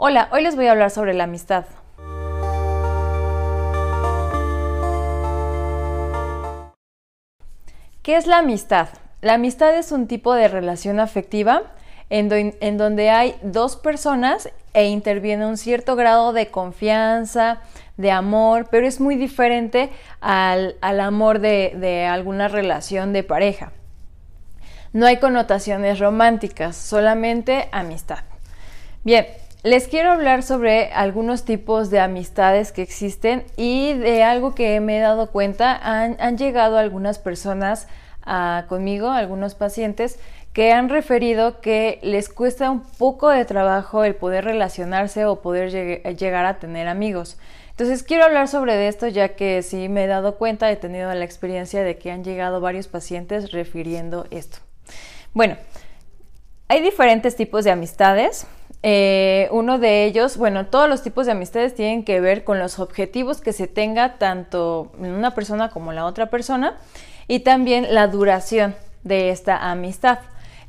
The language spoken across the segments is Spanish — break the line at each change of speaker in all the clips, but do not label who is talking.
Hola, hoy les voy a hablar sobre la amistad. ¿Qué es la amistad? La amistad es un tipo de relación afectiva en, donde hay dos personas e interviene un cierto grado de confianza, de amor, pero es muy diferente al, amor de, de alguna relación de pareja. No hay connotaciones románticas, solamente amistad. Bien, les quiero hablar sobre algunos tipos de amistades que existen y de algo que me he dado cuenta. Han, llegado algunas personas ah, conmigo, algunos pacientes, que han referido que les cuesta un poco de trabajo el poder relacionarse o poder llegar a tener amigos. Entonces quiero hablar sobre esto ya que sí me he dado cuenta, he tenido la experiencia de que han llegado varios pacientes refiriendo esto. Bueno, hay diferentes tipos de amistades. Eh, uno de ellos, bueno, todos los tipos de amistades tienen que ver con los objetivos que se tenga tanto en una persona como la otra persona y también la duración de esta amistad.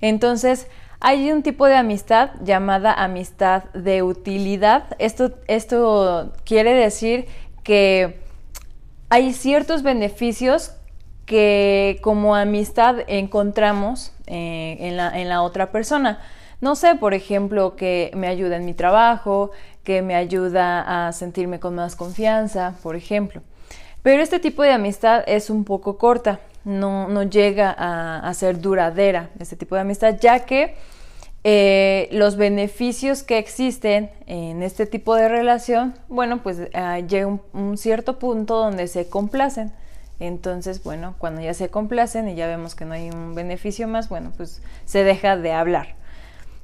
Entonces, hay un tipo de amistad llamada amistad de utilidad. Esto, esto quiere decir que hay ciertos beneficios que como amistad encontramos eh, en, la, en la otra persona. No sé, por ejemplo, que me ayuda en mi trabajo, que me ayuda a sentirme con más confianza, por ejemplo. Pero este tipo de amistad es un poco corta, no, no llega a, ser duradera este tipo de amistad, ya que eh, los beneficios que existen en este tipo de relación, bueno, pues eh, llega un, cierto punto donde se complacen. Entonces, bueno, cuando ya se complacen y ya vemos que no hay un beneficio más, bueno, pues se deja de hablar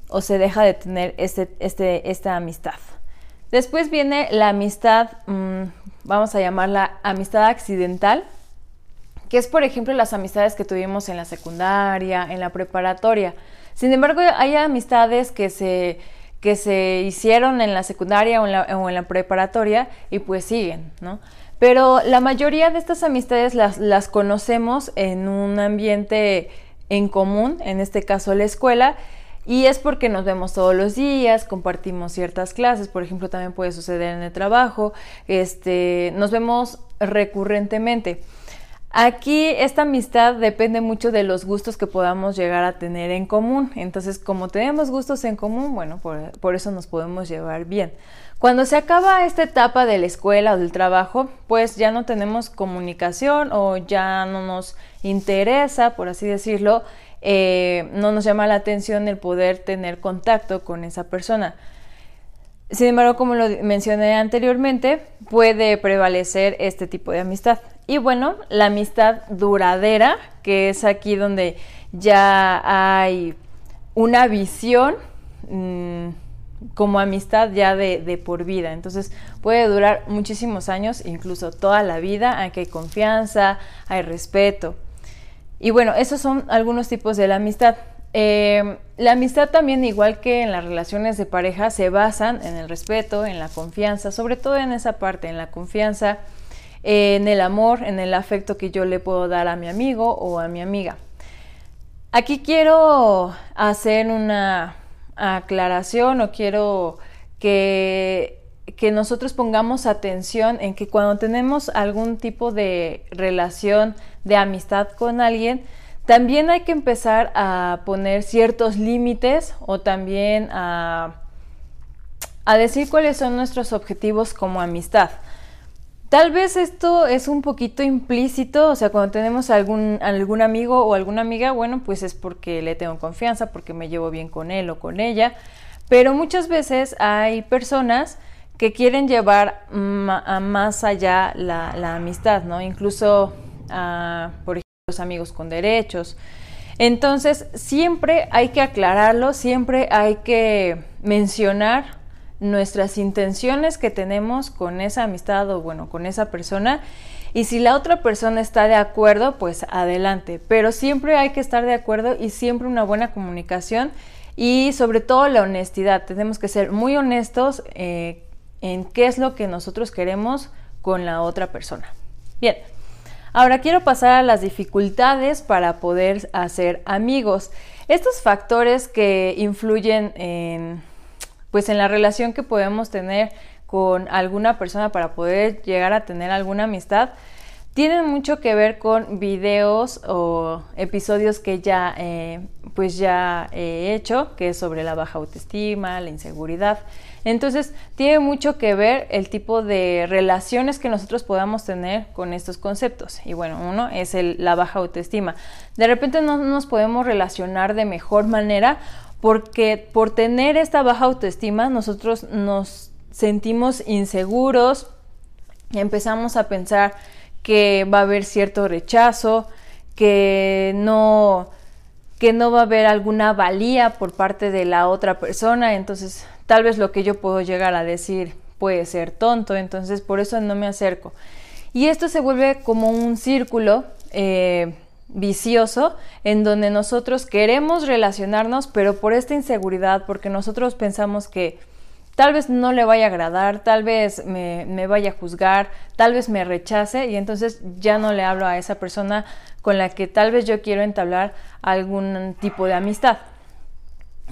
o se deja de tener este, este, esta amistad. Después viene la amistad, mm, vamos a llamarla amistad accidental, que es por ejemplo las amistades que tuvimos en la secundaria, en la preparatoria. Sin embargo, hay amistades que se, que se hicieron en la secundaria o en la, o en la preparatoria y pues siguen, ¿no? Pero la mayoría de estas amistades las, las conocemos en un ambiente en común, en este caso la escuela, y es porque nos vemos todos los días, compartimos ciertas clases, por ejemplo, también puede suceder en el trabajo, este, nos vemos recurrentemente. Aquí esta amistad depende mucho de los gustos que podamos llegar a tener en común. Entonces, como tenemos gustos en común, bueno, por, por, eso nos podemos llevar bien. Cuando se acaba esta etapa de la escuela o del trabajo, pues ya no tenemos comunicación o ya no nos interesa, por así decirlo, eh, no nos llama la atención el poder tener contacto con esa persona. Sin embargo, como lo mencioné anteriormente, puede prevalecer este tipo de amistad. Y bueno, la amistad duradera, que es aquí donde ya hay una visión mm, como amistad ya de, de, por vida. Entonces puede durar muchísimos años, incluso toda la vida. Aquí hay confianza, hay respeto. Y bueno, esos son algunos tipos de la amistad. Eh, la amistad también, igual que en las relaciones de pareja, se basan en el respeto, en la confianza, sobre todo en esa parte, en la confianza, en el amor, en el afecto que yo le puedo dar a mi amigo o a mi amiga. Aquí quiero hacer una aclaración o quiero que, que nosotros pongamos atención en que cuando tenemos algún tipo de relación de amistad con alguien, también hay que empezar a poner ciertos límites o también a, a decir cuáles son nuestros objetivos como amistad. Tal vez esto es un poquito implícito, o sea, cuando tenemos algún, algún amigo o alguna amiga, bueno, pues es porque le tengo confianza, porque me llevo bien con él o con ella, pero muchas veces hay personas que quieren llevar a más allá la, amistad, ¿no? Incluso por ejemplo, los amigos con derechos. Entonces, siempre hay que aclararlo, siempre hay que mencionar nuestras intenciones que tenemos con esa amistad o bueno, con esa persona. Y si la otra persona está de acuerdo, pues adelante. Pero siempre hay que estar de acuerdo y siempre una buena comunicación y sobre todo la honestidad. Tenemos que ser muy honestos eh, en qué es lo que nosotros queremos con la otra persona. Bien, Ahora quiero pasar a las dificultades para poder hacer amigos. Estos factores que influyen en pues en la relación que podemos tener con alguna persona para poder llegar a tener alguna amistad, tienen mucho que ver con videos o episodios que ya eh, pues ya he hecho, que es sobre la baja autoestima, la inseguridad. Entonces, tiene mucho que ver el tipo de relaciones que nosotros podamos tener con estos conceptos. Y bueno, uno es la baja autoestima. De repente no nos podemos relacionar de mejor manera porque por tener esta baja autoestima nosotros nos sentimos inseguros, empezamos a pensar que va a haber cierto rechazo, que no, que no va a haber alguna valía por parte de la otra persona, entonces tal vez lo que yo puedo llegar a decir puede ser tonto, entonces por eso no me acerco. Y esto se vuelve como un círculo eh, vicioso en donde nosotros queremos relacionarnos, pero por esta inseguridad, porque nosotros pensamos que tal vez no le vaya a agradar, tal vez me, vaya a juzgar, tal vez me rechace y entonces ya no le hablo a esa persona con la que tal vez yo quiero entablar algún tipo de amistad.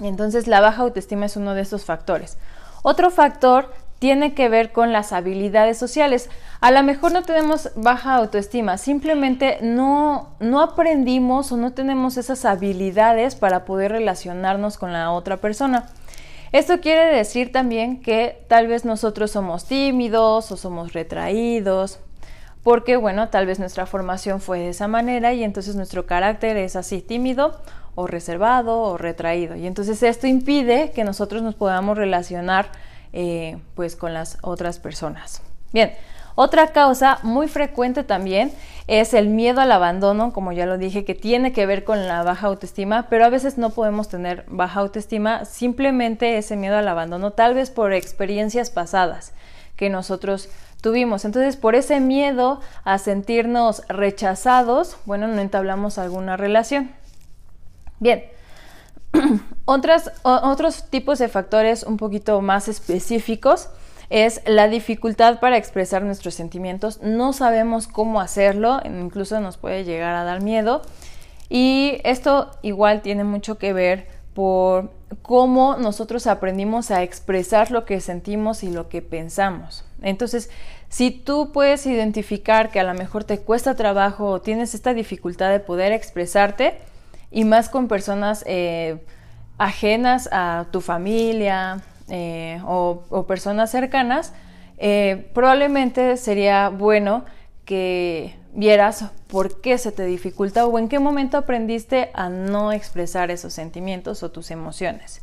Entonces la baja autoestima es uno de estos factores. Otro factor tiene que ver con las habilidades sociales. A lo mejor no tenemos baja autoestima, simplemente no, no aprendimos o no tenemos esas habilidades para poder relacionarnos con la otra persona. Esto quiere decir también que tal vez nosotros somos tímidos o somos retraídos, porque bueno, tal vez nuestra formación fue de esa manera y entonces nuestro carácter es así tímido o reservado o retraído. Y entonces esto impide que nosotros nos podamos relacionar eh, pues con las otras personas. Bien, otra causa muy frecuente también es el miedo al abandono, como ya lo dije, que tiene que ver con la baja autoestima, pero a veces no podemos tener baja autoestima, simplemente ese miedo al abandono, tal vez por experiencias pasadas que nosotros tuvimos. Entonces, por ese miedo a sentirnos rechazados, bueno, no entablamos alguna relación. Bien, otros tipos de factores un poquito más específicos es la dificultad para expresar nuestros sentimientos. No sabemos cómo hacerlo, incluso nos puede llegar a dar miedo. Y esto igual tiene mucho que ver por cómo nosotros aprendimos a expresar lo que sentimos y lo que pensamos. Entonces, si tú puedes identificar que a lo mejor te cuesta trabajo o tienes esta dificultad de poder expresarte, y más con personas eh, ajenas a tu familia, eh, o, personas cercanas, eh, probablemente sería bueno que vieras por qué se te dificulta o en qué momento aprendiste a no expresar esos sentimientos o tus emociones.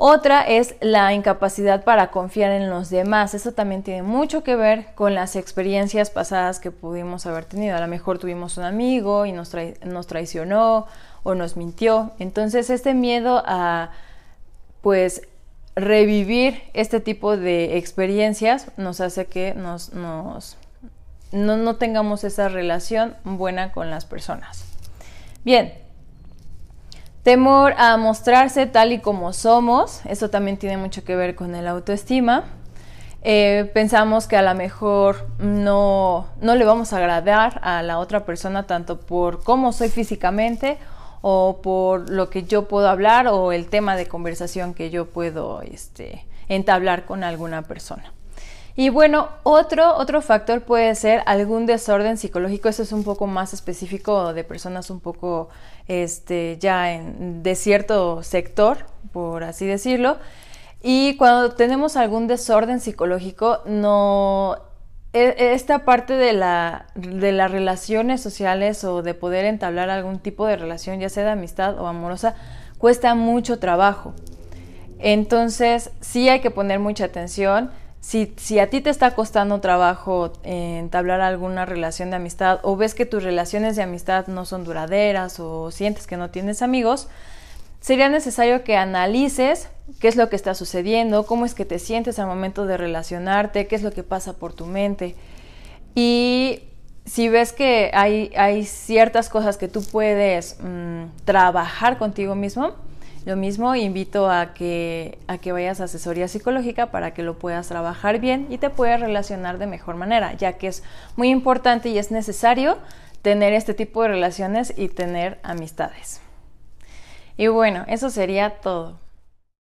Otra es la incapacidad para confiar en los demás. Eso también tiene mucho que ver con las experiencias pasadas que pudimos haber tenido. A lo mejor tuvimos un amigo y nos, traicionó o nos mintió. Entonces este miedo a pues revivir este tipo de experiencias nos hace que no, tengamos esa relación buena con las personas. Bien, temor a mostrarse tal y como somos, eso también tiene mucho que ver con el autoestima. Eh, pensamos que a lo mejor no, no le vamos a agradar a la otra persona tanto por cómo soy físicamente o por lo que yo puedo hablar o el tema de conversación que yo puedo este, entablar con alguna persona. Y bueno, otro, otro factor puede ser algún desorden psicológico, eso es un poco más específico de personas un poco este, ya de cierto sector, por así decirlo. Y cuando tenemos algún desorden psicológico, no e, esta parte de, la, de las relaciones sociales o de poder entablar algún tipo de relación, ya sea de amistad o amorosa, cuesta mucho trabajo. Entonces, sí hay que poner mucha atención. Si, si, a ti te está costando trabajo entablar alguna relación de amistad o ves que tus relaciones de amistad no son duraderas o sientes que no tienes amigos, sería necesario que analices qué es lo que está sucediendo, cómo es que te sientes al momento de relacionarte, qué es lo que pasa por tu mente. Y si ves que hay, hay ciertas cosas que tú puedes mm, trabajar contigo mismo, lo mismo invito a que, a que vayas a asesoría psicológica para que lo puedas trabajar bien y te puedas relacionar de mejor manera, ya que es muy importante y es necesario tener este tipo de relaciones y tener amistades. Y bueno, eso sería todo.